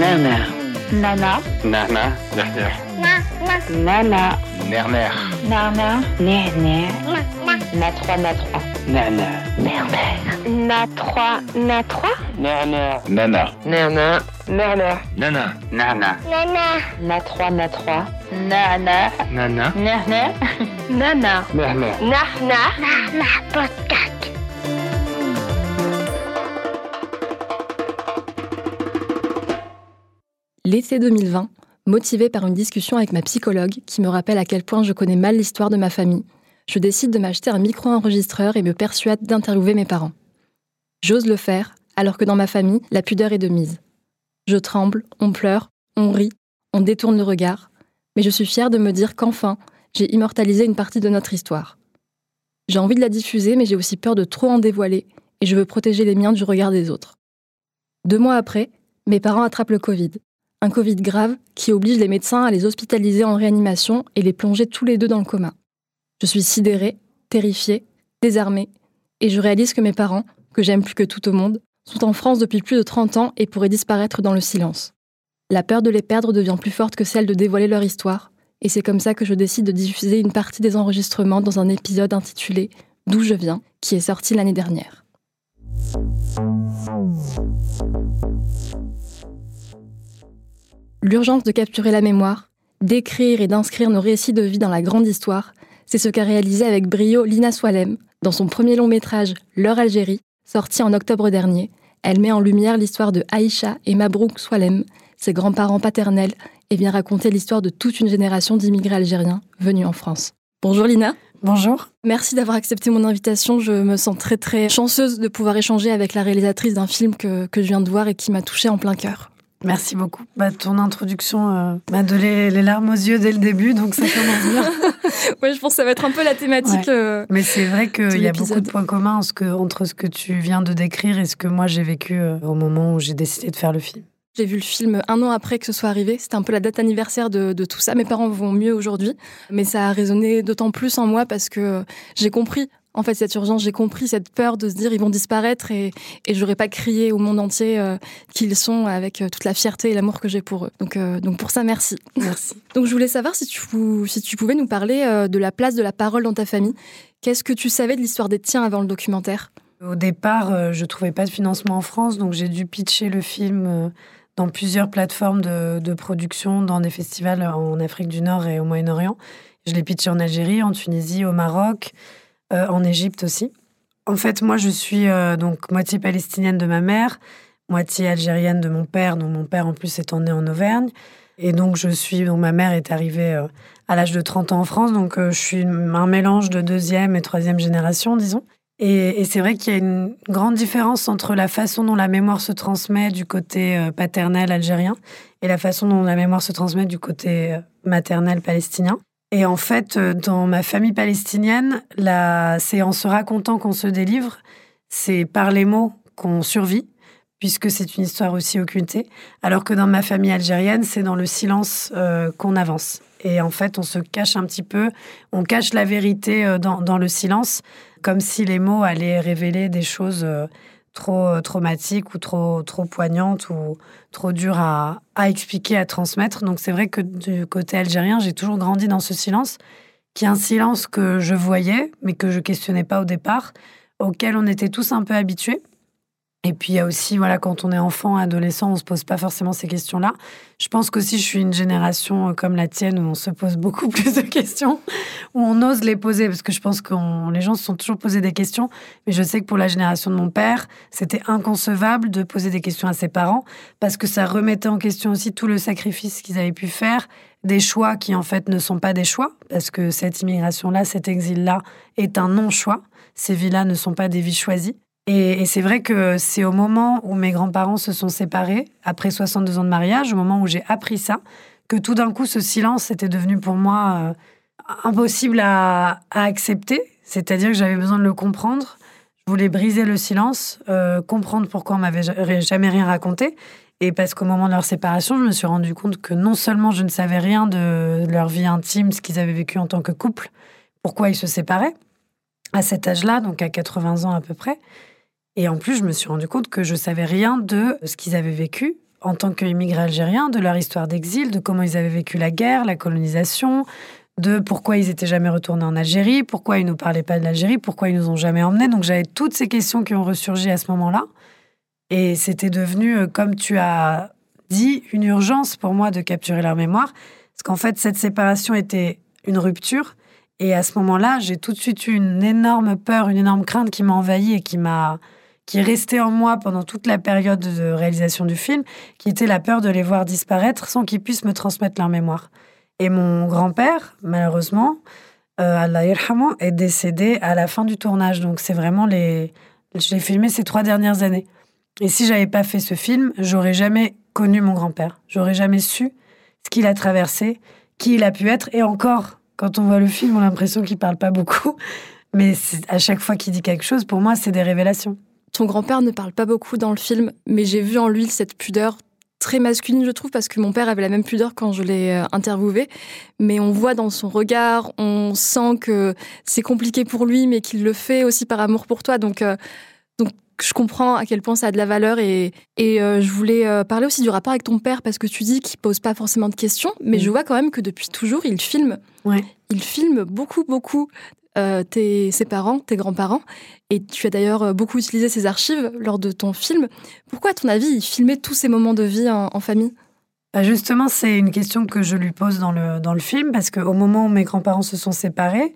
Nana. Nana. Nana. Nerner. Nana. Nerner. Nana. Nerner. Na 3, na 3. Nana. Nerner. Na 3, na 3. Nerner. Nana. Nerner. Nerner. Nana. Nana. Nana. Na 3, na 3. Nana. Nana. Nerner. Nana. Nerner. Nana. Nana. Podcast. L'été 2020, motivée par une discussion avec ma psychologue qui me rappelle à quel point je connais mal l'histoire de ma famille, je décide de m'acheter un micro-enregistreur et me persuade d'interviewer mes parents. J'ose le faire, alors que dans ma famille, la pudeur est de mise. Je tremble, on pleure, on rit, on détourne le regard, mais je suis fière de me dire qu'enfin, j'ai immortalisé une partie de notre histoire. J'ai envie de la diffuser, mais j'ai aussi peur de trop en dévoiler, et je veux protéger les miens du regard des autres. Deux mois après, mes parents attrapent le Covid. Un Covid grave qui oblige les médecins à les hospitaliser en réanimation et les plonger tous les deux dans le coma. Je suis sidérée, terrifiée, désarmée, et je réalise que mes parents, que j'aime plus que tout au monde, sont en France depuis plus de 30 ans et pourraient disparaître dans le silence. La peur de les perdre devient plus forte que celle de dévoiler leur histoire, et c'est comme ça que je décide de diffuser une partie des enregistrements dans un épisode intitulé D'où je viens, qui est sorti l'année dernière. L'urgence de capturer la mémoire, d'écrire et d'inscrire nos récits de vie dans la grande histoire, c'est ce qu'a réalisé avec brio Lina Swalem dans son premier long métrage L'heure Algérie, sorti en octobre dernier. Elle met en lumière l'histoire de Aïcha et Mabrouk Swalem, ses grands-parents paternels, et vient raconter l'histoire de toute une génération d'immigrés algériens venus en France. Bonjour Lina. Bonjour. Merci d'avoir accepté mon invitation. Je me sens très très chanceuse de pouvoir échanger avec la réalisatrice d'un film que, que je viens de voir et qui m'a touchée en plein cœur. Merci beaucoup. Bah, ton introduction euh, m'a donné les larmes aux yeux dès le début, donc ça commence bien. ouais, je pense que ça va être un peu la thématique. Ouais. euh, Mais c'est vrai qu'il y a beaucoup de points communs en ce que- entre ce que tu viens de décrire et ce que moi j'ai vécu euh, au moment où j'ai décidé de faire le film. J'ai vu le film un an après que ce soit arrivé. C'était un peu la date anniversaire de, de tout ça. Mes parents vont mieux aujourd'hui, mais ça a résonné d'autant plus en moi parce que j'ai compris. En fait, cette urgence, j'ai compris cette peur de se dire ils vont disparaître et, et j'aurais pas crié au monde entier euh, qu'ils sont avec euh, toute la fierté et l'amour que j'ai pour eux. Donc, euh, donc pour ça, merci. Merci. Donc je voulais savoir si tu, si tu pouvais nous parler de la place de la parole dans ta famille. Qu'est-ce que tu savais de l'histoire des tiens avant le documentaire? Au départ, je trouvais pas de financement en France, donc j'ai dû pitcher le film dans plusieurs plateformes de, de production, dans des festivals en Afrique du Nord et au Moyen-Orient. Je l'ai pitché en Algérie, en Tunisie, au Maroc, euh, en Égypte aussi. En fait, moi, je suis euh, donc moitié palestinienne de ma mère, moitié algérienne de mon père, dont mon père en plus étant né en Auvergne. Et donc, je suis, donc ma mère est arrivée euh, à l'âge de 30 ans en France, donc je suis un mélange de deuxième et troisième génération, disons. Et, c'est vrai qu'il y a une grande différence entre la façon dont la mémoire se transmet du côté paternel algérien et la façon dont la mémoire se transmet du côté maternel palestinien. Et en fait, euh, dans ma famille palestinienne, la... c'est en se racontant qu'on se délivre, c'est par les mots qu'on survit, puisque c'est une histoire aussi occultée, alors que dans ma famille algérienne, c'est dans le silence euh, qu'on avance. Et en fait, on se cache un petit peu, on cache la vérité euh, dans, le silence, comme si les mots allaient révéler des choses trop euh, traumatiques ou trop, trop poignantes ou trop dures à, à expliquer, à transmettre. Donc c'est vrai que du côté algérien, j'ai toujours grandi dans ce silence, qui est un silence que je voyais, mais que je questionnais pas au départ, auquel on était tous un peu habitués. Et puis il y a aussi, voilà, quand on est enfant, adolescent, on se pose pas forcément ces questions-là. Je pense qu'aussi je suis une génération euh, comme la tienne où on se pose beaucoup plus de questions, où on ose les poser, parce que je pense que les gens se sont toujours posé des questions. Mais je sais que pour la génération de mon père, c'était inconcevable de poser des questions à ses parents, parce que ça remettait en question aussi tout le sacrifice qu'ils avaient pu faire, des choix qui en fait ne sont pas des choix, parce que cette immigration-là, cet exil-là est un non-choix. Ces vies-là ne sont pas des vies choisies. Et, c'est vrai que c'est au moment où mes grands-parents se sont séparés, après 62 ans de mariage, au moment où j'ai appris ça, que tout d'un coup, ce silence était devenu pour moi euh, impossible à, accepter. C'est-à-dire que j'avais besoin de le comprendre. Je voulais briser le silence, euh, comprendre pourquoi on m'avait jamais rien raconté. Et parce qu'au moment de leur séparation, je me suis rendu compte que non seulement je ne savais rien de leur vie intime, ce qu'ils avaient vécu en tant que couple, pourquoi ils se séparaient à cet âge-là, donc à 80 ans à peu près, et en plus, je me suis rendu compte que je savais rien de ce qu'ils avaient vécu en tant qu'immigrés algériens, de leur histoire d'exil, de comment ils avaient vécu la guerre, la colonisation, de pourquoi ils étaient jamais retournés en Algérie, pourquoi ils nous parlaient pas de l'Algérie, pourquoi ils nous ont jamais emmenés. Donc j'avais toutes ces questions qui ont ressurgi à ce moment-là. Et c'était devenu, euh, comme tu as dit, une urgence pour moi de capturer leur mémoire. Parce qu'en fait, cette séparation était une rupture. Et à ce moment-là, j'ai tout de suite eu une énorme peur, une énorme crainte qui m'a envahie et qui m'a qui est resté en moi pendant toute la période de réalisation du film, qui était la peur de les voir disparaître sans qu'ils puissent me transmettre leur mémoire. Et mon grand-père, malheureusement, euh, Allah est décédé à la fin du tournage. Donc c'est vraiment les... Je l'ai filmé ces trois dernières années. Et si j'avais pas fait ce film, j'aurais jamais connu mon grand-père. J'aurais jamais su ce qu'il a traversé, qui il a pu être. Et encore, quand on voit le film, on a l'impression qu'il parle pas beaucoup. Mais à chaque fois qu'il dit quelque chose, pour moi, c'est des révélations. Ton grand-père ne parle pas beaucoup dans le film, mais j'ai vu en lui cette pudeur très masculine, je trouve, parce que mon père avait la même pudeur quand je l'ai euh, interviewé. Mais on voit dans son regard, on sent que c'est compliqué pour lui, mais qu'il le fait aussi par amour pour toi. Donc, euh, donc je comprends à quel point ça a de la valeur. Et, et euh, je voulais parler aussi du rapport avec ton père, parce que tu dis qu'il pose pas forcément de questions, mais je vois quand même que depuis toujours, il filme. Ouais. Il filme beaucoup, beaucoup euh, tes, ses parents, tes grands-parents. Et tu as d'ailleurs euh, beaucoup utilisé ces archives lors de ton film. Pourquoi, à ton avis, il filmait tous ces moments de vie en, famille? Bah, Justement, c'est une question que je lui pose dans le, dans le film, parce qu'au moment où mes grands-parents se sont séparés,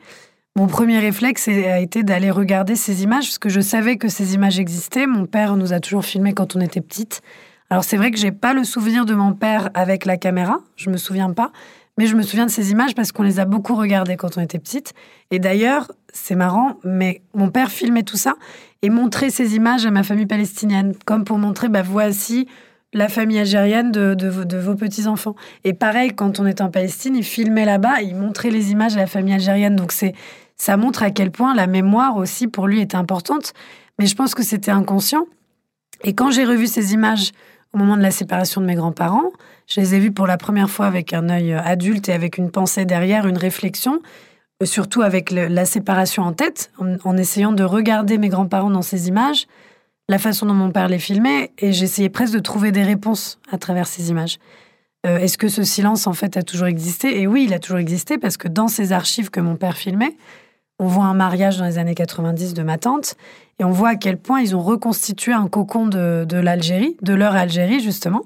mon premier réflexe a été d'aller regarder ces images, parce que je savais que ces images existaient. Mon père nous a toujours filmés quand on était petite. Alors c'est vrai que j'ai pas le souvenir de mon père avec la caméra, je me souviens pas, mais je me souviens de ces images parce qu'on les a beaucoup regardées quand on était petite. Et d'ailleurs, c'est marrant, mais mon père filmait tout ça et montrait ces images à ma famille palestinienne, comme pour montrer, bah voici la famille algérienne de, vos petits-enfants. Et pareil, quand on était en Palestine, il filmait là-bas, il montrait les images à la famille algérienne. Donc c'est, ça montre à quel point la mémoire aussi pour lui était importante. Mais je pense que c'était inconscient. Et quand j'ai revu ces images au moment de la séparation de mes grands-parents, je les ai vus pour la première fois avec un œil adulte et avec une pensée derrière, une réflexion, euh, surtout avec la séparation en tête, en, essayant de regarder mes grands-parents dans ces images, la façon dont mon père les filmait, et j'essayais presque de trouver des réponses à travers ces images. Euh, est-ce que ce silence, en fait, a toujours existé? Et oui, il a toujours existé, parce que dans ces archives que mon père filmait, on voit un mariage dans les années 90 de ma tante, et on voit à quel point ils ont reconstitué un cocon de, de l'Algérie, de leur Algérie, justement,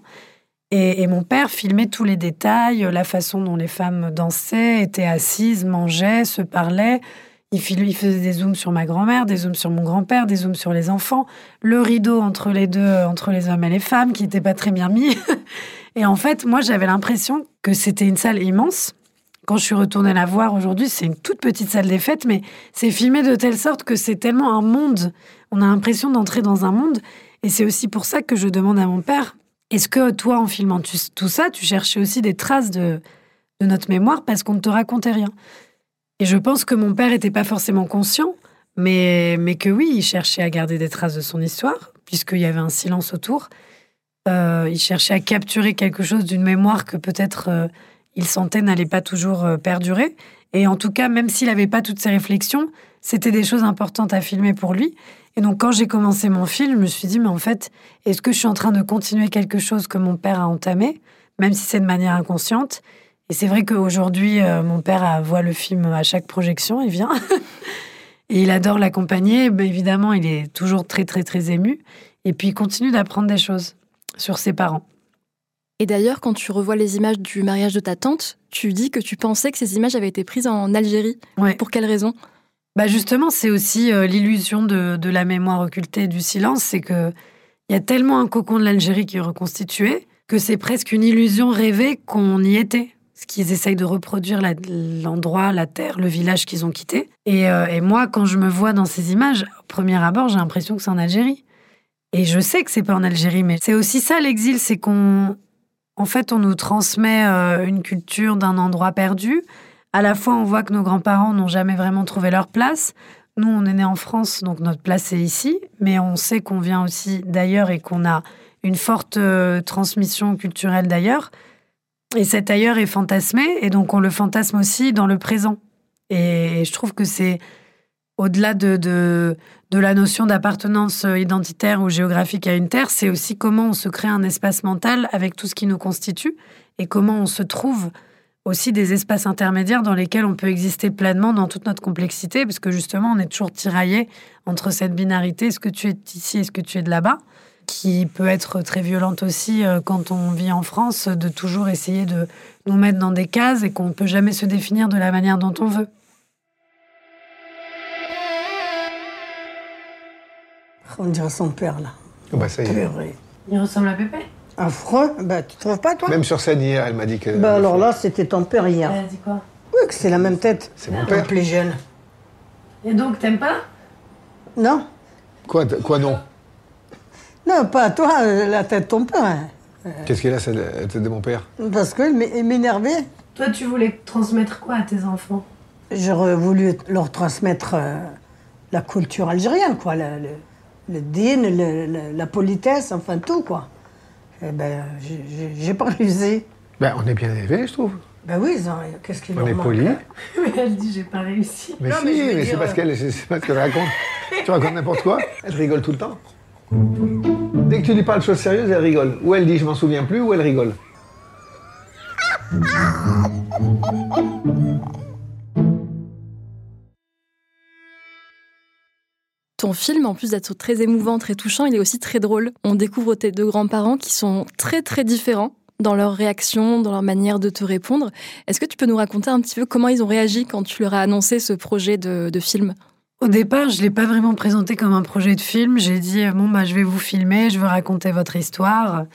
et, mon père filmait tous les détails, la façon dont les femmes dansaient, étaient assises, mangeaient, se parlaient. Il, il faisait des zooms sur ma grand-mère, des zooms sur mon grand-père, des zooms sur les enfants, le rideau entre les deux, entre les hommes et les femmes, qui n'était pas très bien mis. et en fait, moi, j'avais l'impression que c'était une salle immense. Quand je suis retournée la voir aujourd'hui, c'est une toute petite salle des fêtes, mais c'est filmé de telle sorte que c'est tellement un monde. On a l'impression d'entrer dans un monde. Et c'est aussi pour ça que je demande à mon père, est-ce que toi, en filmant tout ça, tu cherchais aussi des traces de, notre mémoire parce qu'on ne te racontait rien? Et je pense que mon père n'était pas forcément conscient, mais, mais que oui, il cherchait à garder des traces de son histoire, puisqu'il y avait un silence autour. Euh, il cherchait à capturer quelque chose d'une mémoire que peut-être euh, il sentait n'allait pas toujours euh, perdurer. Et en tout cas, même s'il n'avait pas toutes ces réflexions, c'était des choses importantes à filmer pour lui. Et donc, quand j'ai commencé mon film, je me suis dit, mais en fait, est-ce que je suis en train de continuer quelque chose que mon père a entamé, même si c'est de manière inconsciente? Et c'est vrai qu'aujourd'hui, euh, mon père voit le film à chaque projection, il vient. et il adore l'accompagner. Évidemment, il est toujours très, très, très ému. et puis il continue d'apprendre des choses sur ses parents. Et d'ailleurs, quand tu revois les images du mariage de ta tante, tu dis que tu pensais que ces images avaient été prises en Algérie. Pour quelle raison? Bah justement, c'est aussi euh, l'illusion de, la mémoire occultée du silence, c'est que il y a tellement un cocon de l'Algérie qui est reconstitué que c'est presque une illusion rêvée qu'on y était. Ce qu'ils essayent de reproduire l'endroit, la, terre, le village qu'ils ont quitté. Et, euh, et, moi, quand je me vois dans ces images, au premier abord, j'ai l'impression que c'est en Algérie. Et je sais que c'est pas en Algérie, mais c'est aussi ça l'exil, c'est qu'on, en fait, on nous transmet euh, une culture d'un endroit perdu. À la fois, on voit que nos grands-parents n'ont jamais vraiment trouvé leur place. Nous, on est né en France, donc notre place est ici, mais on sait qu'on vient aussi d'ailleurs et qu'on a une forte euh, transmission culturelle d'ailleurs. Et cet ailleurs est fantasmé, et donc on le fantasme aussi dans le présent. Et je trouve que c'est au-delà de, de, de, la notion d'appartenance identitaire ou géographique à une terre, c'est aussi comment on se crée un espace mental avec tout ce qui nous constitue et comment on se trouve aussi des espaces intermédiaires dans lesquels on peut exister pleinement dans toute notre complexité, parce que justement, on est toujours tiraillé entre cette binarité, est-ce que tu es ici, est-ce que tu es de là-bas, qui peut être très violente aussi euh, quand on vit en France, de toujours essayer de nous mettre dans des cases et qu'on ne peut jamais se définir de la manière dont on veut. On dirait son père, là. Oh bah ça y est. Il ressemble à Pépé Affreux Bah, tu trouves pas, toi Même sur scène hier, elle m'a dit que. Bah, alors là, c'était ton père hier. Elle a dit quoi Oui, que c'est la même tête. C'est mon père. plus jeune. Et donc, t'aimes pas Non Quoi, quoi non Non, pas toi, euh, la tête de ton père. Hein. Qu'est-ce qu'elle a, c'est la tête de mon père Parce qu'il m'énervait. Toi, tu voulais transmettre quoi à tes enfants J'aurais voulu leur transmettre euh, la culture algérienne, quoi. Le, le, le la politesse, enfin tout, quoi. Eh ben, j'ai pas réussi. Ben, on est bien élevés, je trouve. Ben oui, qu'est-ce qu'il On est poli. Mais elle dit j'ai pas réussi. Mais si, mais, c'est parce qu'elle pas ce qu'elle raconte. tu racontes n'importe quoi, elle rigole tout le temps. Dès que tu lui parles de choses sérieuses, elle rigole. Ou elle dit je m'en souviens plus, ou elle rigole. Ton film, en plus d'être très émouvant, très touchant, il est aussi très drôle. On découvre tes deux grands-parents qui sont très très différents dans leurs réactions, dans leur manière de te répondre. Est-ce que tu peux nous raconter un petit peu comment ils ont réagi quand tu leur as annoncé ce projet de, film? Au départ, je ne l'ai pas vraiment présenté comme un projet de film. J'ai dit, bon, bah, je vais vous filmer, je veux raconter votre histoire.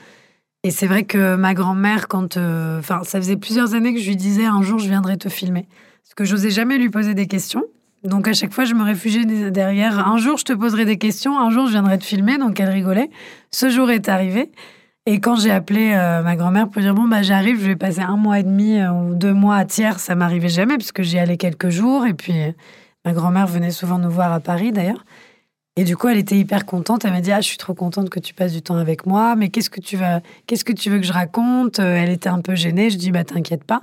Et c'est vrai que ma grand-mère, quand. Euh, enfin, ça faisait plusieurs années que je lui disais, un jour, je viendrai te filmer. Parce que j'osais jamais lui poser des questions. Donc à chaque fois, je me réfugiais derrière. Un jour, je te poserai des questions. Un jour, je viendrai te filmer. Donc elle rigolait. Ce jour est arrivé. Et quand j'ai appelé euh, ma grand-mère pour dire bon bah j'arrive, je vais passer un mois et demi euh, ou deux mois à Thiers, ça m'arrivait jamais puisque j'y allais quelques jours. Et puis ma grand-mère venait souvent nous voir à Paris d'ailleurs. Et du coup, elle était hyper contente. Elle m'a dit ah je suis trop contente que tu passes du temps avec moi. Mais qu'est-ce que tu vas, qu'est-ce que tu veux que je raconte? Elle était un peu gênée. Je dis bah t'inquiète pas.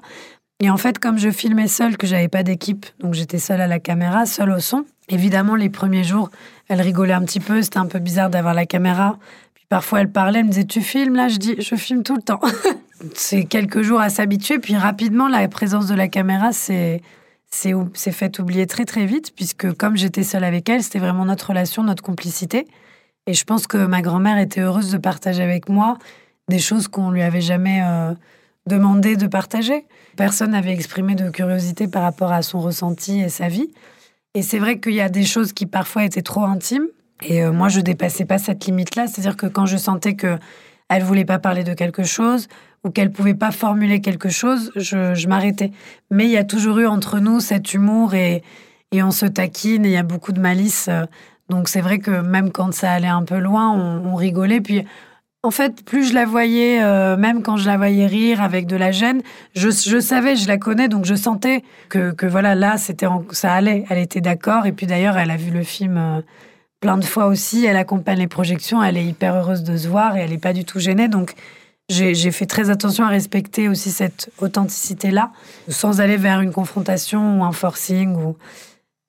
Et en fait, comme je filmais seule, que j'avais pas d'équipe, donc j'étais seule à la caméra, seule au son. Évidemment, les premiers jours, elle rigolait un petit peu. C'était un peu bizarre d'avoir la caméra. Puis parfois, elle parlait, elle me disait "Tu filmes là Je dis "Je filme tout le temps." c'est quelques jours à s'habituer. Puis rapidement, la présence de la caméra, c'est c'est fait oublier très très vite, puisque comme j'étais seule avec elle, c'était vraiment notre relation, notre complicité. Et je pense que ma grand-mère était heureuse de partager avec moi des choses qu'on lui avait jamais euh, demandé de partager. Personne n'avait exprimé de curiosité par rapport à son ressenti et sa vie. Et c'est vrai qu'il y a des choses qui parfois étaient trop intimes. Et euh, moi, je dépassais pas cette limite-là. C'est-à-dire que quand je sentais que elle voulait pas parler de quelque chose ou qu'elle pouvait pas formuler quelque chose, je, m'arrêtais. Mais il y a toujours eu entre nous cet humour et, et on se taquine et il y a beaucoup de malice. Donc c'est vrai que même quand ça allait un peu loin, on, on rigolait. Puis en fait, plus je la voyais, euh, même quand je la voyais rire avec de la gêne, je, savais, je la connais, donc je sentais que, voilà, là, c'était ça allait. Elle était d'accord. Et puis d'ailleurs, elle a vu le film euh, plein de fois aussi. Elle accompagne les projections. Elle est hyper heureuse de se voir et elle n'est pas du tout gênée. Donc, j'ai fait très attention à respecter aussi cette authenticité-là, sans aller vers une confrontation ou un forcing.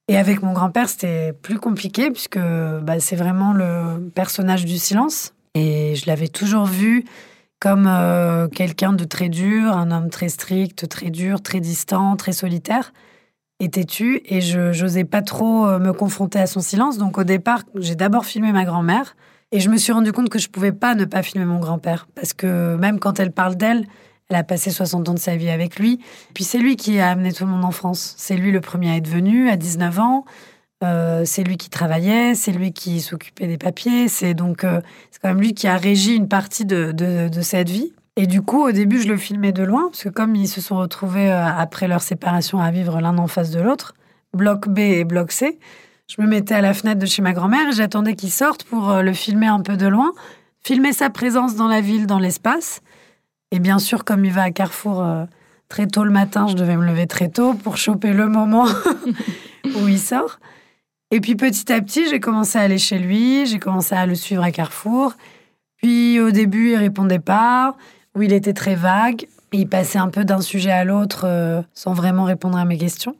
Et avec mon grand-père, c'était plus compliqué, puisque bah, c'est vraiment le personnage du silence. Et je l'avais toujours vu comme euh, quelqu'un de très dur, un homme très strict, très dur, très distant, très solitaire et têtu. Et je n'osais pas trop euh, me confronter à son silence. Donc au départ, j'ai d'abord filmé ma grand-mère. Et je me suis rendu compte que je pouvais pas ne pas filmer mon grand-père. Parce que même quand elle parle d'elle, elle a passé 60 ans de sa vie avec lui. Puis c'est lui qui a amené tout le monde en France. C'est lui le premier à être venu à 19 ans. Euh, c'est lui qui travaillait, c'est lui qui s'occupait des papiers. C'est donc euh, c'est quand même lui qui a régi une partie de, de, cette vie. Et du coup, au début, je le filmais de loin parce que comme ils se sont retrouvés euh, après leur séparation à vivre l'un en face de l'autre, bloc B et bloc C, je me mettais à la fenêtre de chez ma grand-mère et j'attendais qu'il sorte pour le filmer un peu de loin, filmer sa présence dans la ville, dans l'espace. Et bien sûr, comme il va à Carrefour très tôt le matin, je devais me lever très tôt pour choper le moment où il sort. Et puis petit à petit, j'ai commencé à aller chez lui, j'ai commencé à le suivre à Carrefour. Puis au début, il répondait pas, ou il était très vague. Il passait un peu d'un sujet à l'autre euh, sans vraiment répondre à mes questions.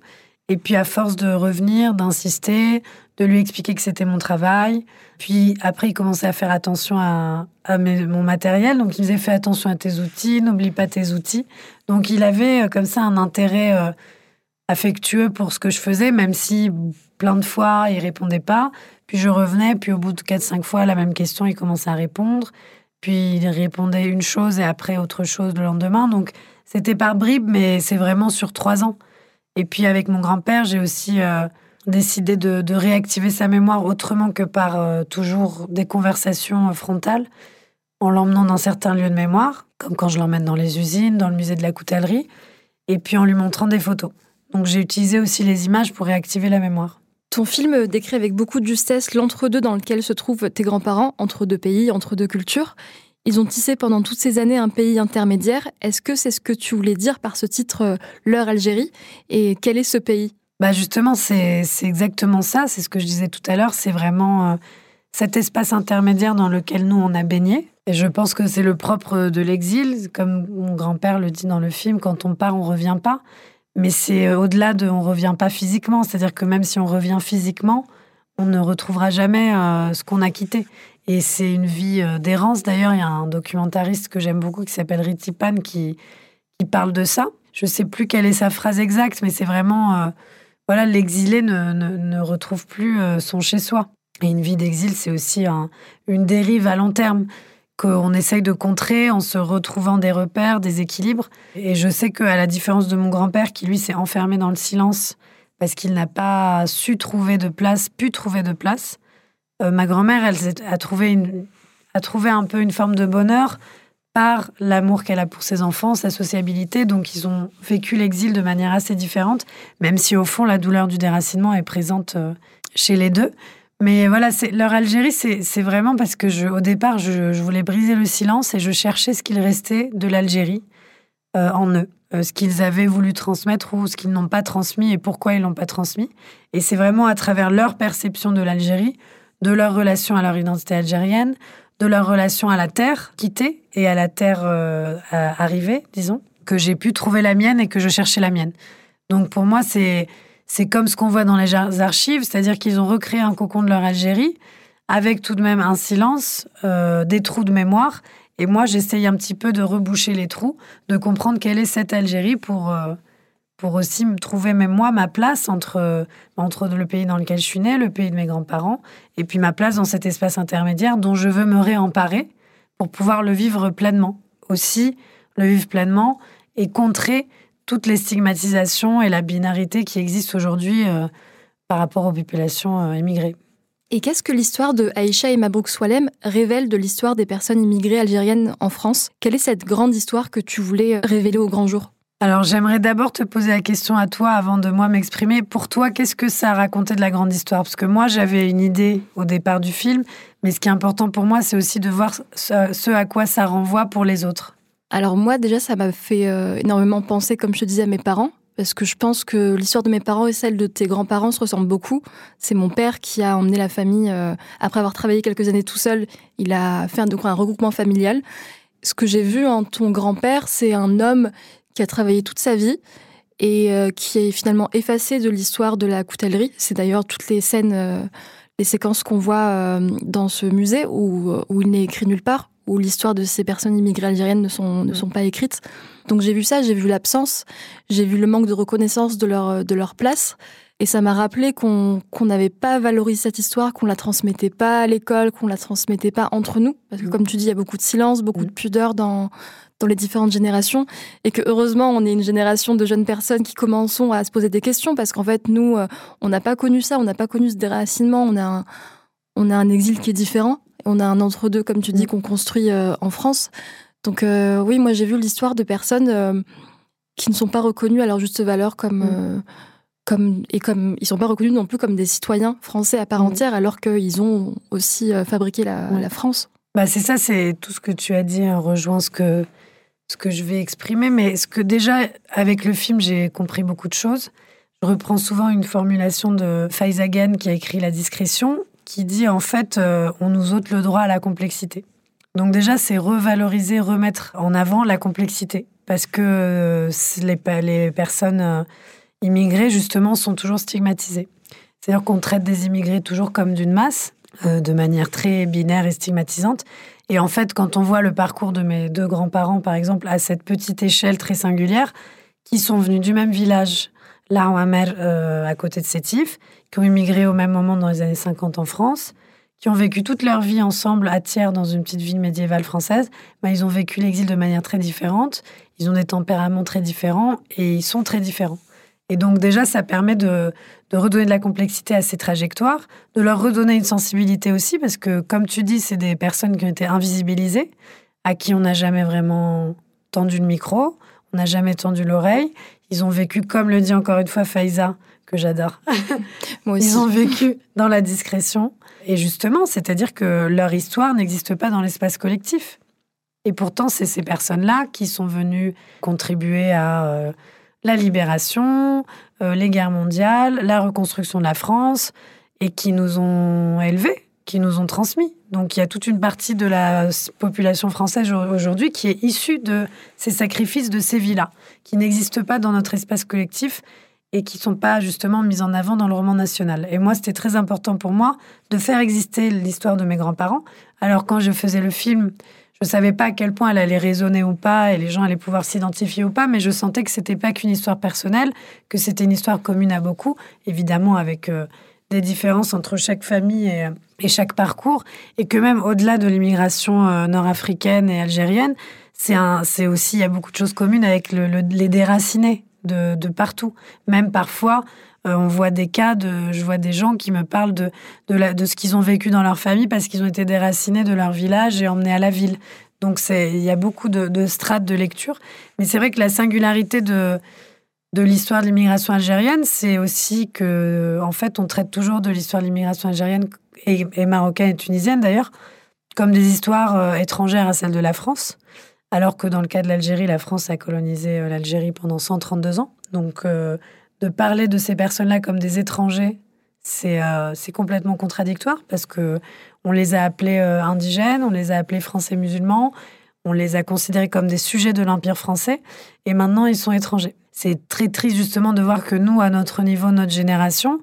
Et puis à force de revenir, d'insister, de lui expliquer que c'était mon travail. Puis après, il commençait à faire attention à, mon matériel. Donc il faisait fait attention à tes outils, n'oublie pas tes outils. Donc il avait euh, comme ça un intérêt euh, affectueux pour ce que je faisais, même si plein de fois il répondait pas. Puis je revenais, puis au bout de 4-5 fois, la même question, il commençait à répondre. Puis il répondait une chose et après autre chose le lendemain. Donc c'était par bribes, mais c'est vraiment sur trois ans. Et puis avec mon grand-père, j'ai aussi euh, décidé de, réactiver sa mémoire autrement que par euh, toujours des conversations euh, frontales, en l'emmenant dans certains lieux de mémoire, comme quand je l'emmène dans les usines, dans le musée de la coutellerie, et puis en lui montrant des photos. Donc j'ai utilisé aussi les images pour réactiver la mémoire. Ton film décrit avec beaucoup de justesse l'entre-deux dans lequel se trouvent tes grands-parents, entre deux pays, entre deux cultures. Ils ont tissé pendant toutes ces années un pays intermédiaire. Est-ce que c'est ce que tu voulais dire par ce titre, euh, Leur Algérie? Et quel est ce pays? Bah Justement, c'est exactement ça. C'est ce que je disais tout à l'heure. C'est vraiment euh, cet espace intermédiaire dans lequel nous, on a baigné. Et je pense que c'est le propre de l'exil. Comme mon grand-père le dit dans le film, quand on part, on revient pas. Mais c'est euh, au-delà de on revient pas physiquement. C'est-à-dire que même si on revient physiquement, on ne retrouvera jamais ce qu'on a quitté. Et c'est une vie euh, d'errance. D'ailleurs, il y a un documentariste que j'aime beaucoup qui s'appelle Ritipan qui, qui parle de ça. Je ne sais plus quelle est sa phrase exacte, mais c'est vraiment, euh, voilà, l'exilé ne, ne, retrouve plus euh, son chez-soi. Et une vie d'exil, c'est aussi une dérive à long terme qu'on essaye de contrer en se retrouvant des repères, des équilibres. Et je sais qu'à la différence de mon grand-père, qui lui s'est enfermé dans le silence parce qu'il n'a pas su trouver de place, pu trouver de place, euh, ma grand-mère, elle a trouvé, une, a trouvé un peu une forme de bonheur par l'amour qu'elle a pour ses enfants, sa sociabilité. Donc, ils ont vécu l'exil de manière assez différente, même si au fond, la douleur du déracinement est présente euh, chez les deux. Mais voilà, leur Algérie, c'est vraiment parce que je, au départ, je, voulais briser le silence et je cherchais ce qu'il restait de l'Algérie euh, en eux, ce qu'ils avaient voulu transmettre ou ce qu'ils n'ont pas transmis et pourquoi ils l'ont pas transmis. Et c'est vraiment à travers leur perception de l'Algérie de leur relation à leur identité algérienne, de leur relation à la terre quittée et à la terre euh, arrivée, disons, que j'ai pu trouver la mienne et que je cherchais la mienne. Donc pour moi, c'est c'est comme ce qu'on voit dans les archives, c'est-à-dire qu'ils ont recréé un cocon de leur Algérie avec tout de même un silence, euh, des trous de mémoire. Et moi, j'essaye un petit peu de reboucher les trous, de comprendre quelle est cette Algérie pour euh, pour aussi me trouver même moi ma place entre, entre le pays dans lequel je suis née, le pays de mes grands-parents, et puis ma place dans cet espace intermédiaire dont je veux me réemparer pour pouvoir le vivre pleinement. Aussi, le vivre pleinement et contrer toutes les stigmatisations et la binarité qui existent aujourd'hui euh, par rapport aux populations euh, immigrées. Et qu'est-ce que l'histoire de Aïcha et Mabrouk Swalem révèle de l'histoire des personnes immigrées algériennes en France? Quelle est cette grande histoire que tu voulais révéler au grand jour? Alors j'aimerais d'abord te poser la question à toi avant de moi m'exprimer. Pour toi, qu'est-ce que ça a raconté de la grande histoire? Parce que moi j'avais une idée au départ du film, mais ce qui est important pour moi, c'est aussi de voir ce, à quoi ça renvoie pour les autres. Alors moi déjà, ça m'a fait euh, énormément penser, comme je te disais, à mes parents. Parce que je pense que l'histoire de mes parents et celle de tes grands-parents se ressemblent beaucoup. C'est mon père qui a emmené la famille, euh, après avoir travaillé quelques années tout seul, il a fait un, un regroupement familial. Ce que j'ai vu en ton grand-père, c'est un homme qui a travaillé toute sa vie et euh, qui est finalement effacé de l'histoire de la coutellerie. C'est d'ailleurs toutes les scènes, les séquences qu'on voit dans ce musée où il n'est écrit nulle part, où l'histoire de ces personnes immigrées algériennes ne sont, ne sont pas écrites. Donc j'ai vu ça, j'ai vu l'absence, j'ai vu le manque de reconnaissance de leur, de leur place. Et ça m'a rappelé qu'on n'avait pas valorisé cette histoire, qu'on la transmettait pas à l'école, qu'on la transmettait pas entre nous. Parce que, comme tu dis, il y a beaucoup de silence, beaucoup de pudeur dans, dans les différentes générations. Et que, heureusement, on est une génération de jeunes personnes qui commençons à se poser des questions. Parce qu'en fait, nous, on n'a pas connu ça, on n'a pas connu ce déracinement, on a un, on a un exil qui est différent. On a un entre-deux, comme tu dis, qu'on construit en France. Donc, oui, moi, j'ai vu l'histoire de personnes qui ne sont pas reconnus à leur juste valeur comme, mm. euh, comme et comme ils sont pas reconnus non plus comme des citoyens français à part mm. entière alors qu'ils ont aussi euh, fabriqué la, la France. Bah c'est ça, c'est tout ce que tu as dit hein, rejoint ce que ce que je vais exprimer, mais ce que déjà avec le film j'ai compris beaucoup de choses. Je reprends souvent une formulation de Faizagan qui a écrit La discrétion, qui dit en fait euh, on nous ôte le droit à la complexité. Donc déjà c'est revaloriser, remettre en avant la complexité parce que euh, les, les personnes euh, immigrées, justement, sont toujours stigmatisées. C'est-à-dire qu'on traite des immigrés toujours comme d'une masse, de manière très binaire et stigmatisante. Et en fait, quand on voit le parcours de mes deux grands-parents, par exemple, à cette petite échelle très singulière, qui sont venus du même village, là, en mer, à côté de Sétif, qui ont immigré au même moment dans les années 50 en France, qui ont vécu toute leur vie ensemble à Thiers, dans une petite ville médiévale française, bah, ils ont vécu l'exil de manière très différente, ils ont des tempéraments très différents et ils sont très différents. Et donc déjà, ça permet de, redonner de la complexité à ces trajectoires, de leur redonner une sensibilité aussi, parce que comme tu dis, c'est des personnes qui ont été invisibilisées, à qui on n'a jamais vraiment tendu le micro, on n'a jamais tendu l'oreille. Ils ont vécu, comme le dit encore une fois Faiza, que j'adore. Moi aussi. Ils ont vécu dans la discrétion. Et justement, c'est-à-dire que leur histoire n'existe pas dans l'espace collectif. Et pourtant, c'est ces personnes-là qui sont venues contribuer à euh, la libération, euh, les guerres mondiales, la reconstruction de la France, et qui nous ont élevés, qui nous ont transmis. Donc il y a toute une partie de la population française aujourd'hui qui est issue de ces sacrifices de ces vies-là, qui n'existent pas dans notre espace collectif et qui sont pas justement mises en avant dans le roman national. Et moi, c'était très important pour moi de faire exister l'histoire de mes grands-parents. Alors quand je faisais le film, je savais pas à quel point elle allait résonner ou pas et les gens allaient pouvoir s'identifier ou pas, mais je sentais que c'était pas qu'une histoire personnelle, que c'était une histoire commune à beaucoup, évidemment avec euh, des différences entre chaque famille et, et, chaque parcours, et que même au-delà de l'immigration euh, nord-africaine et algérienne, c'est aussi il y a beaucoup de choses communes avec le, les déracinés de, partout. Même parfois, euh, on voit des cas je vois des gens qui me parlent de, de, de ce qu'ils ont vécu dans leur famille parce qu'ils ont été déracinés de leur village et emmenés à la ville. Donc il y a beaucoup de, strates de lecture. Mais c'est vrai que la singularité de, de l'histoire de l'immigration algérienne, c'est aussi que, en fait, on traite toujours de l'histoire de l'immigration algérienne et, et, marocaine et tunisienne d'ailleurs comme des histoires euh, étrangères à celles de la France. Alors que dans le cas de l'Algérie, la France a colonisé euh, l'Algérie pendant 132 ans. Donc, euh, de parler de ces personnes-là comme des étrangers, euh, c'est complètement contradictoire parce que on les a appelés indigènes, on les a appelés français musulmans, on les a considérés comme des sujets de l'Empire français et maintenant ils sont étrangers. C'est très triste justement de voir que nous, à notre niveau, notre génération,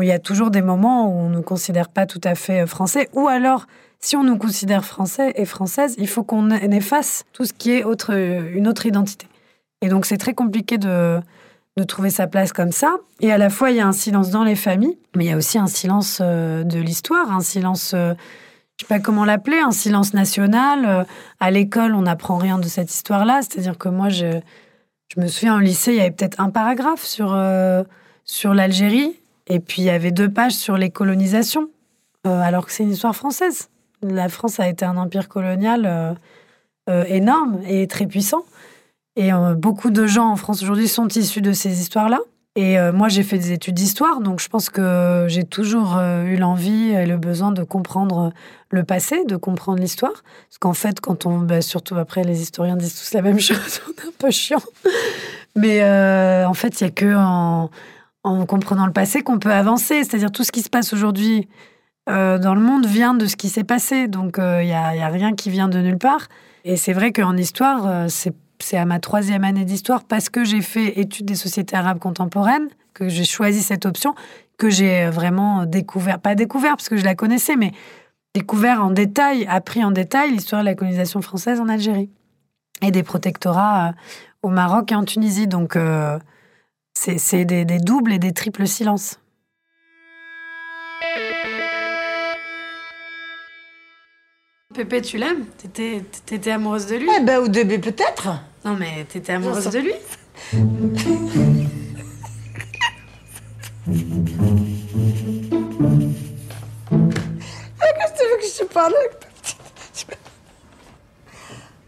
il y a toujours des moments où on ne nous considère pas tout à fait français ou alors si on nous considère français et française, il faut qu'on efface tout ce qui est autre, une autre identité. Et donc c'est très compliqué de, de trouver sa place comme ça. Et à la fois, il y a un silence dans les familles, mais il y a aussi un silence euh, de l'histoire, un silence, euh, je sais pas comment l'appeler, un silence national. Euh, à l'école, on n'apprend rien de cette histoire-là. C'est-à-dire que moi, je, je me souviens, au lycée, il y avait peut-être un paragraphe sur, sur l'Algérie, et puis il y avait deux pages sur les colonisations, alors que c'est une histoire française la France a été un empire colonial euh, euh, énorme et très puissant. Et euh, beaucoup de gens en France aujourd'hui sont issus de ces histoires-là. Et moi, j'ai fait des études d'histoire, donc je pense que j'ai toujours eu l'envie et le besoin de comprendre le passé, de comprendre l'histoire. Parce qu'en fait, quand on, bah, surtout après, les historiens disent tous la même chose, on est un peu chiant. Mais en fait, il n'y a que en, en comprenant le passé qu'on peut avancer. C'est-à-dire tout ce qui se passe aujourd'hui euh, dans le monde vient de ce qui s'est passé. Donc, il euh, n'y a, rien qui vient de nulle part. Et c'est vrai qu'en histoire, euh, c'est à ma troisième année d'histoire, parce que j'ai fait études des sociétés arabes contemporaines, que j'ai choisi cette option, que j'ai vraiment découvert, pas découvert parce que je la connaissais, mais découvert en détail, appris en détail l'histoire de la colonisation française en Algérie et des protectorats au Maroc et en Tunisie. Donc, C'est des doubles et des triples silences. Pépé, tu l'aimes? T'étais t'étais amoureuse de lui? Eh ben, au début, peut-être. Non, mais t'étais amoureuse de lui? Qu'est-ce que tu veux que je te parle avec ta petite-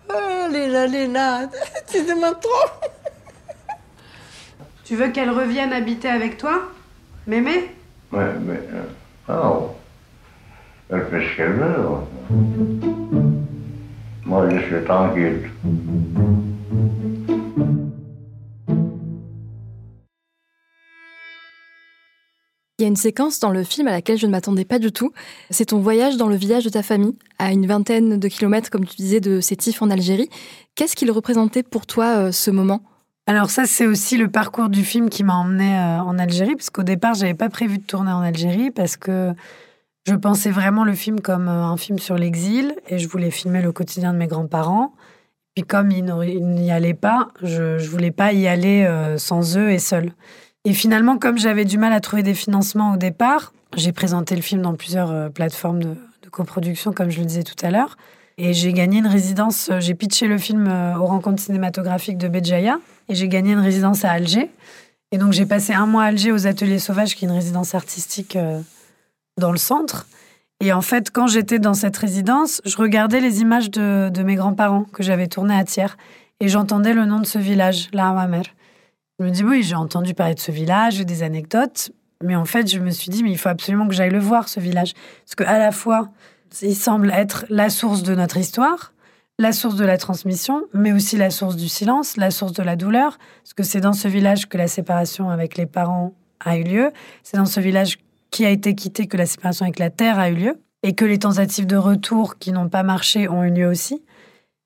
Oh, Léna, Léna, tu demandes trop. Tu veux qu'elle revienne habiter avec toi Mémé? Ouais, mais. euh, oh. Elle fait ce qu'elle veut. Moi, je suis tranquille. Il y a une séquence dans le film à laquelle je ne m'attendais pas du tout. C'est ton voyage dans le village de ta famille, à une vingtaine de kilomètres, comme tu disais, de Sétif en Algérie. Qu'est-ce qu'il représentait pour toi euh, ce moment? Alors ça, c'est aussi le parcours du film qui m'a emmené en Algérie, parce qu'au départ, j'avais pas prévu de tourner en Algérie, parce que je pensais vraiment le film comme euh, un film sur l'exil, et je voulais filmer le quotidien de mes grands-parents. Puis comme ils n'y allaient pas, je, je voulais pas y aller euh, sans eux et seul. Et finalement, comme j'avais du mal à trouver des financements au départ, j'ai présenté le film dans plusieurs euh, plateformes de, de coproduction, comme je le disais tout à l'heure. Et j'ai gagné une résidence, j'ai pitché le film aux rencontres cinématographiques de Béjaïa, et j'ai gagné une résidence à Alger. Et donc j'ai passé un mois à Alger aux Ateliers Sauvages, qui est une résidence artistique dans le centre. Et en fait, quand j'étais dans cette résidence, je regardais les images de, mes grands-parents que j'avais tournées à Thiers. Et j'entendais le nom de ce village, La Hawamer. Je me dis, oui, j'ai entendu parler de ce village, des anecdotes. Mais en fait, je me suis dit, mais il faut absolument que j'aille le voir, ce village. Parce qu'à la fois, il semble être la source de notre histoire, la source de la transmission, mais aussi la source du silence, la source de la douleur. Parce que c'est dans ce village que la séparation avec les parents a eu lieu. C'est dans ce village qui a été quitté que la séparation avec la terre a eu lieu. Et que les tentatives de retour qui n'ont pas marché ont eu lieu aussi.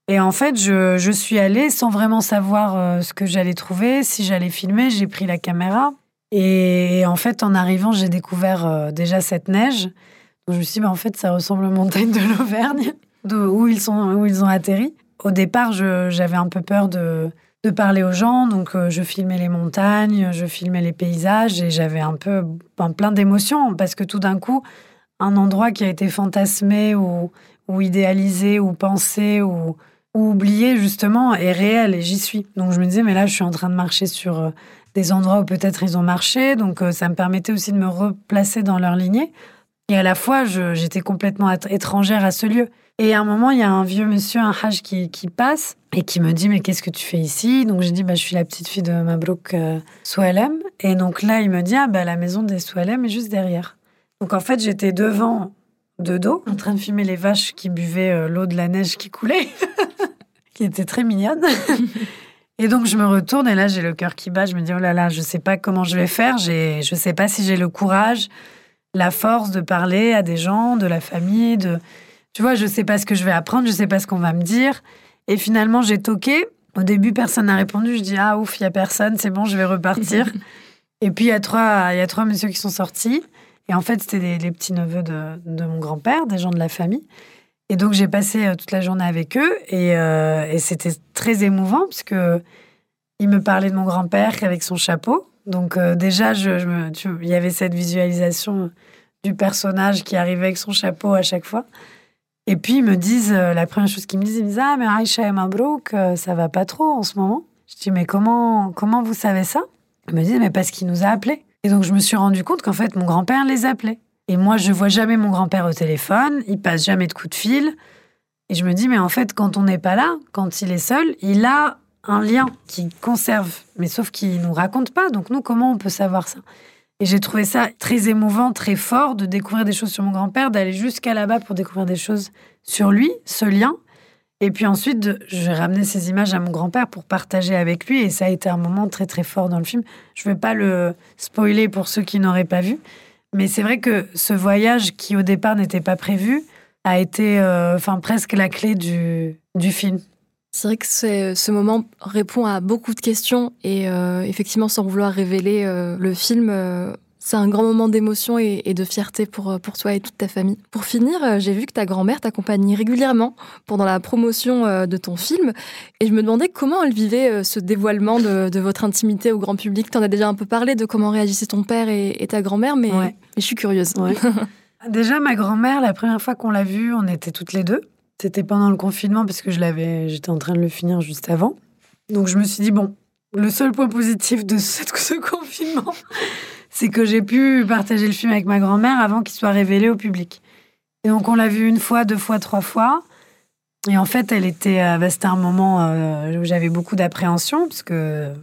Et en fait, je, je suis allée sans vraiment savoir euh, ce que j'allais trouver, si j'allais filmer. J'ai pris la caméra. Et en fait, en arrivant, j'ai découvert euh, déjà cette neige. Je me suis dit, en fait, ça ressemble aux montagnes de l'Auvergne, où, ils sont, où ils ont atterri. Au départ, j'avais un peu peur de, de parler aux gens. Donc, euh, je filmais les montagnes, je filmais les paysages et j'avais un peu ben, plein d'émotions parce que tout d'un coup, un endroit qui a été fantasmé ou, idéalisé ou pensé ou, ou oublié, justement, est réel et j'y suis. Donc, je me disais, mais là, je suis en train de marcher sur euh, des endroits où peut-être ils ont marché. Donc, euh, ça me permettait aussi de me replacer dans leur lignée. Et à la fois, j'étais complètement étrangère à ce lieu. Et à un moment, il y a un vieux monsieur, un hajj, qui, passe et qui me dit Mais qu'est-ce que tu fais ici? Donc j'ai dit bah, Je suis la petite fille de Mabrouk euh, Soualem. Et donc là, il me dit Ah, bah, la maison des Soualem est juste derrière. Donc en fait, j'étais devant, de dos, en train de filmer les vaches qui buvaient euh, l'eau de la neige qui coulait, qui était très mignonne. Et donc je me retourne et là, j'ai le cœur qui bat. Je me dis Oh là là, je sais pas comment je vais faire. J'ai- Je sais pas si j'ai le courage, la force de parler à des gens, de la famille, de. Tu vois, je sais pas ce que je vais apprendre, je sais pas ce qu'on va me dire. Et finalement, j'ai toqué. Au début, personne n'a répondu. Je dis ah ouf, il y a personne, c'est bon, je vais repartir. et puis il y a trois, il y a trois messieurs qui sont sortis. Et en fait, c'était des- les petits neveux de, de mon grand-père, des gens de la famille. Et donc j'ai passé euh, toute la journée avec eux et, euh, et c'était très émouvant parce que il me parlait de mon grand-père avec son chapeau. Donc euh, déjà, je, je me- tu- il y avait cette visualisation du personnage qui arrivait avec son chapeau à chaque fois. Et puis ils me disent, euh, la première chose qu'ils me disent, ils me disent Ah, mais Aïcha et Mabrouk, euh, ça va pas trop en ce moment. Je dis Mais comment, comment vous savez ça? Ils me disent Mais parce qu'il nous a appelés. Et donc je me suis rendu compte qu'en fait, mon grand-père les appelait. Et moi, je vois jamais mon grand-père au téléphone, il passe jamais de coup de fil. Et je me dis Mais en fait, quand on n'est pas là, quand il est seul, il a un lien qui conserve, mais sauf qu'il nous raconte pas. Donc nous, comment on peut savoir ça? Et j'ai trouvé ça très émouvant, très fort de découvrir des choses sur mon grand-père, d'aller jusqu'à là-bas pour découvrir des choses sur lui, ce lien. Et puis ensuite, j'ai ramené ces images à mon grand-père pour partager avec lui. Et ça a été un moment très très fort dans le film. Je ne vais pas le spoiler pour ceux qui n'auraient pas vu. Mais c'est vrai que ce voyage qui au départ n'était pas prévu a été euh, enfin presque la clé du, du film. C'est vrai que ce moment répond à beaucoup de questions et euh, effectivement, sans vouloir révéler euh, le film, euh, c'est un grand moment d'émotion et, et de fierté pour, pour toi et toute ta famille. Pour finir, j'ai vu que ta grand-mère t'accompagnait régulièrement pendant la promotion euh, de ton film et je me demandais comment elle vivait euh, ce dévoilement de, de votre intimité au grand public. Tu en as déjà un peu parlé de comment réagissaient ton père et, et ta grand-mère, mais, Ouais. mais je suis curieuse. Ouais. Déjà, ma grand-mère, la première fois qu'on l'a vue, on était toutes les deux. C'était pendant le confinement parce que je l'avais, j'étais en train de le finir juste avant. Donc je me suis dit bon, le seul point positif de ce, confinement, c'est que j'ai pu partager le film avec ma grand-mère avant qu'il soit révélé au public. Et donc on l'a vu une fois, deux fois, trois fois. Et en fait, elle était, euh, bah, c'était un moment euh, où j'avais beaucoup d'appréhension parce que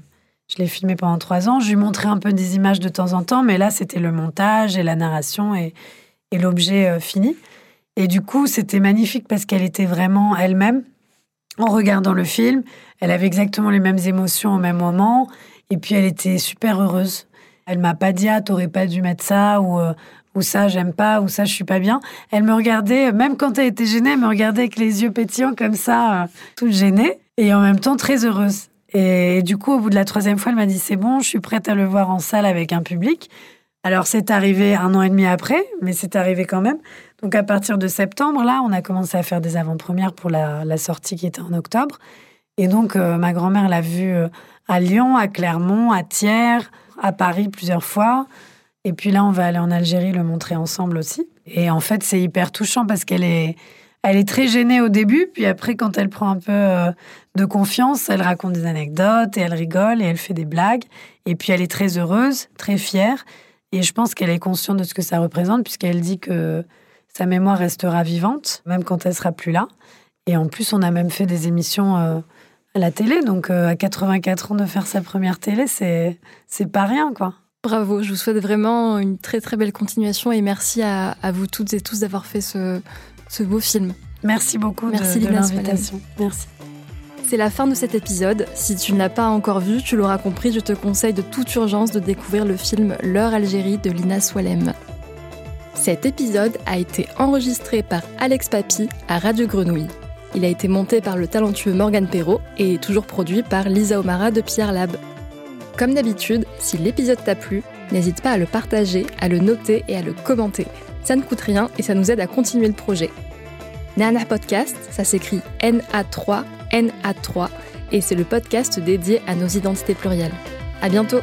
je l'ai filmé pendant trois ans. Je lui montrais un peu des images de temps en temps, mais là, c'était le montage et la narration et, et l'objet euh, fini. Et du coup, c'était magnifique parce qu'elle était vraiment elle-même en regardant le film. Elle avait exactement les mêmes émotions au même moment. Et puis, elle était super heureuse. Elle m'a pas dit, ah, t'aurais pas dû mettre ça, ou, euh, ou ça, j'aime pas, ou ça, je suis pas bien. Elle me regardait, même quand elle était gênée, elle me regardait avec les yeux pétillants comme ça, euh, toute gênée, et en même temps très heureuse. Et du coup, au bout de la troisième fois, elle m'a dit, c'est bon, je suis prête à le voir en salle avec un public. Alors, c'est arrivé un an et demi après, mais c'est arrivé quand même. Donc, à partir de septembre, là, on a commencé à faire des avant-premières pour la, sortie qui était en octobre. Et donc, euh, ma grand-mère l'a vu euh, à Lyon, à Clermont, à Thiers, à Paris plusieurs fois. Et puis là, on va aller en Algérie le montrer ensemble aussi. Et en fait, c'est hyper touchant parce qu'elle est, elle est très gênée au début. Puis après, quand elle prend un peu euh, de confiance, elle raconte des anecdotes et elle rigole et elle fait des blagues. Et puis, elle est très heureuse, très fière. Et je pense qu'elle est consciente de ce que ça représente puisqu'elle dit que sa mémoire restera vivante, même quand elle sera plus là. Et en plus, on a même fait des émissions euh, à la télé. Donc, euh, à 84 ans de faire sa première télé, c'est c'est pas rien, quoi. Bravo, je vous souhaite vraiment une très très belle continuation et merci à, à vous toutes et tous d'avoir fait ce, ce beau film. Merci beaucoup Merci, de, l'invitation. Merci. C'est la fin de cet épisode. Si tu ne l'as pas encore vu, tu l'auras compris, je te conseille de toute urgence de découvrir le film L'heure Algérie de Lina Swalem. Cet épisode a été enregistré par Alex Papy à Radio Grenouille. Il a été monté par le talentueux Morgan Perrault et est toujours produit par Lisa Omara de Pierre Lab. Comme d'habitude, si l'épisode t'a plu, n'hésite pas à le partager, à le noter et à le commenter. Ça ne coûte rien et ça nous aide à continuer le projet. Nana Podcast, ça s'écrit NA3, NA3, et c'est le podcast dédié à nos identités plurielles. À bientôt!